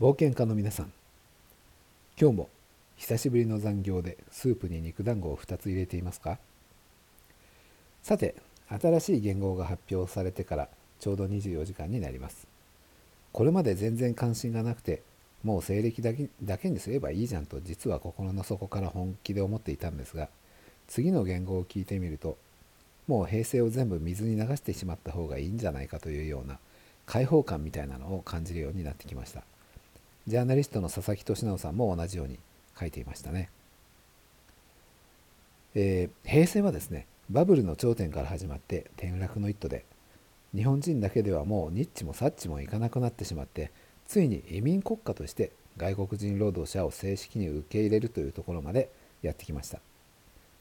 冒険家の皆さん今日も久しぶりの残業でスープに肉団子を2つ入れていますか？さて新しい言語が発表されてからちょうど24時間になります。これまで全然関心がなくてもう西暦だけだけにすればいいじゃんと実は心の底から本気で思っていたんですが次の言語を聞いてみるともう平成を全部水に流してしまった方がいいんじゃないかというような解放感みたいなのを感じるようになってきました。ジャーナリストの佐々木俊直さんも同じように書いていましたね、えー、平成はですねバブルの頂点から始まって転落の一途で日本人だけではもうニッチもサッチもいかなくなってしまってついに移民国家として外国人労働者を正式に受け入れるというところまでやってきました。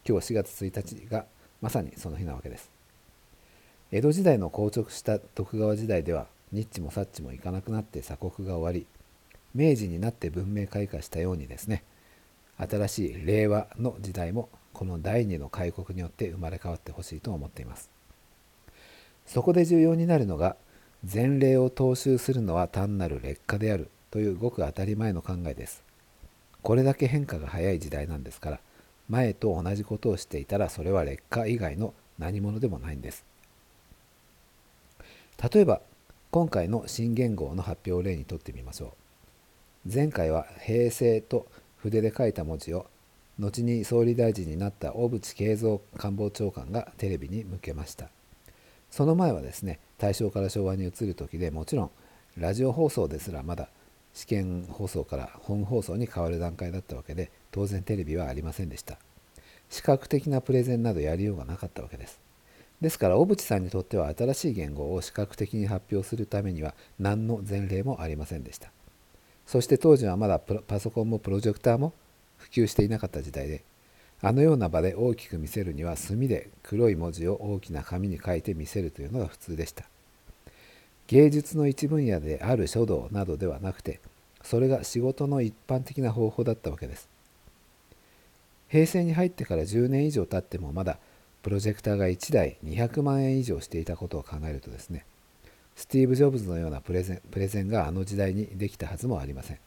今日4月1日がまさにその日なわけです。江戸時代の硬直した徳川時代ではニッチもサッチもいかなくなって鎖国が終わり明治になって文明開化したようにですね新しい令和の時代もこの第二の開国によって生まれ変わってほしいと思っています。そこで重要になるのが前例を踏襲するのは単なる劣化であるというごく当たり前の考えです。これだけ変化が早い時代なんですから前と同じことをしていたらそれは劣化以外の何者でもないんです。例えば今回の新元号の発表を例にとってみましょう。前回は平成と筆で書いた文字を後に総理大臣になった小渕恵三官房長官がテレビに向けました。その前はですね大正から昭和に移る時でもちろんラジオ放送ですらまだ試験放送から本放送に変わる段階だったわけで当然テレビはありませんでした。視覚的なプレゼンなどやりようがなかったわけです。ですから小渕さんにとっては新しい言語を視覚的に発表するためには何の前例もありませんでした。そして当時はまだパソコンもプロジェクターも普及していなかった時代であのような場で大きく見せるには墨で黒い文字を大きな紙に書いて見せるというのが普通でした。芸術の一分野である書道などではなくてそれが仕事の一般的な方法だったわけです。平成に入ってから10年以上経ってもまだプロジェクターが1台200万円以上していたことを考えるとですねスティーブ・ジョブズのようなプレゼンプレゼンがあの時代にできたはずもありません。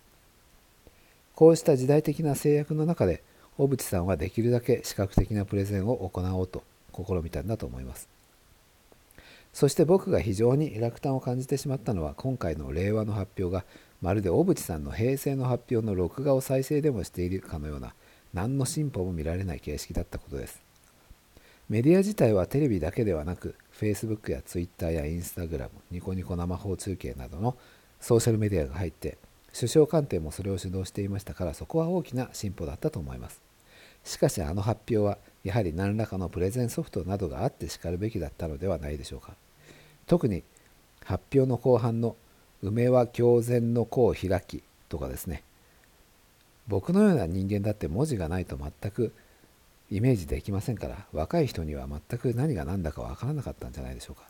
こうした時代的な制約の中で小渕さんはできるだけ視覚的なプレゼンを行おうと試みたんだと思います。そして僕が非常に落胆を感じてしまったのは今回の令和の発表がまるで小渕さんの平成の発表の録画を再生でもしているかのような何の進歩も見られない形式だったことです。メディア自体はテレビだけではなく Facebook や Twitter や Instagram ニコニコ生放中継などのソーシャルメディアが入って首相官邸もそれを主導していましたからそこは大きな進歩だったと思います。しかしあの発表はやはり何らかのプレゼンソフトなどがあってしかるべきだったのではないでしょうか。特に発表の後半の「梅は狂然の子を開き」とかですね。僕のような人間だって文字がないと全くイメージできませんから若い人には全く何が何だかわからなかったんじゃないでしょうか。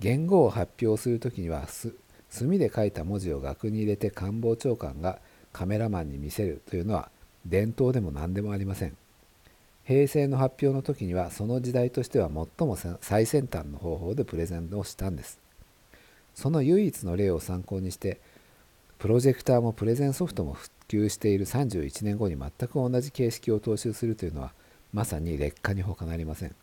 言語を発表する時には墨で書いた文字を額に入れて官房長官がカメラマンに見せるというのは伝統でも何でもありません。平成の発表の時にはその時代としては最も最先端の方法でプレゼンをしたんです。その唯一の例を参考にしてプロジェクターもプレゼンソフトも及している31年後に全く同じ形式を踏襲するというのはまさに劣化に他なりません。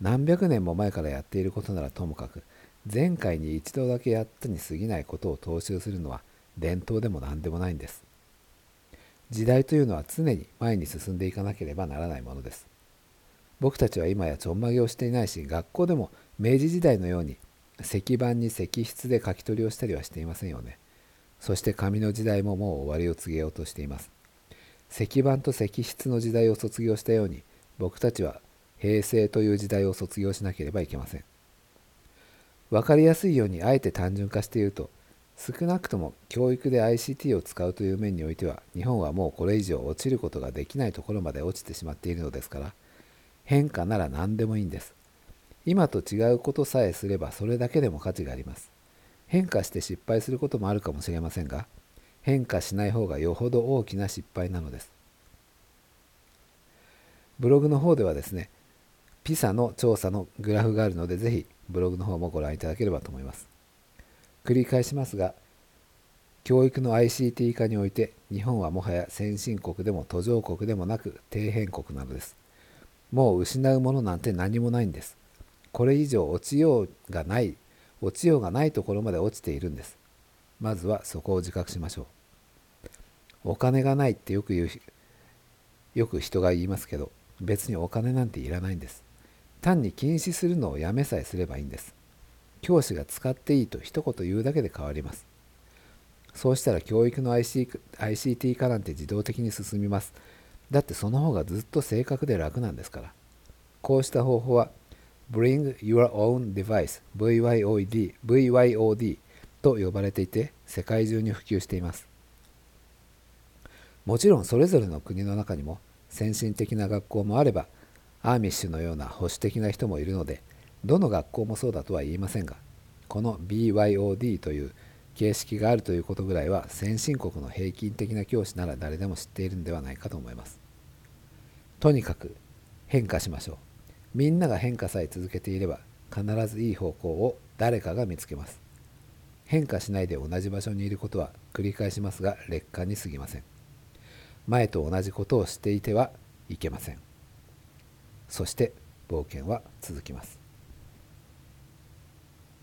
何百年も前からやっていることならともかく前回に一度だけやったに過ぎないことを踏襲するのは伝統でも何でもないんです。時代というのは常に前に進んでいかなければならないものです。僕たちは今やちょんまげをしていないし学校でも明治時代のように石板に石筆で書き取りをしたりはしていませんよね。そして紙の時代ももう終わりを告げようとしています。石板と石筆の時代を卒業したように僕たちは平成という時代を卒業しなければいけません。分かりやすいようにあえて単純化して言うと少なくとも教育で ICT を使うという面においては日本はもうこれ以上落ちることができないところまで落ちてしまっているのですから変化なら何でもいいんです。今と違うことさえすればそれだけでも価値があります。変化して失敗することもあるかもしれませんが変化しない方がよほど大きな失敗なのです。ブログの方ではですねピサの調査のグラフがあるのでぜひブログの方もご覧いただければと思います。繰り返しますが教育の ICT 化において日本はもはや先進国でも途上国でもなく底辺国なのです。もう失うものなんて何もないんです。これ以上落ちようがない落ちようがないところまで落ちているんです。まずはそこを自覚しましょう。お金がないってよく言うよく人が言いますけど別にお金なんていらないんです。単に禁止するのをやめさえすればいいんです。教師が使っていいと一言言うだけで変わります。そうしたら教育の IC ICT 化なんて自動的に進みます。だってその方がずっと正確で楽なんですから。こうした方法は Bring Your Own Device VYOD, VYOD と呼ばれていて世界中に普及しています。もちろんそれぞれの国の中にも先進的な学校もあればアーミッシュのような保守的な人もいるのでどの学校もそうだとは言いませんがこの BYOD という形式があるということぐらいは先進国の平均的な教師なら誰でも知っているんではないかと思います。とにかく変化しましょう。みんなが変化さえ続けていれば必ずいい方向を誰かが見つけます。変化しないで同じ場所にいることは繰り返しますが劣化に過ぎません。前と同じことをしていてはいけません。そして冒険は続きます。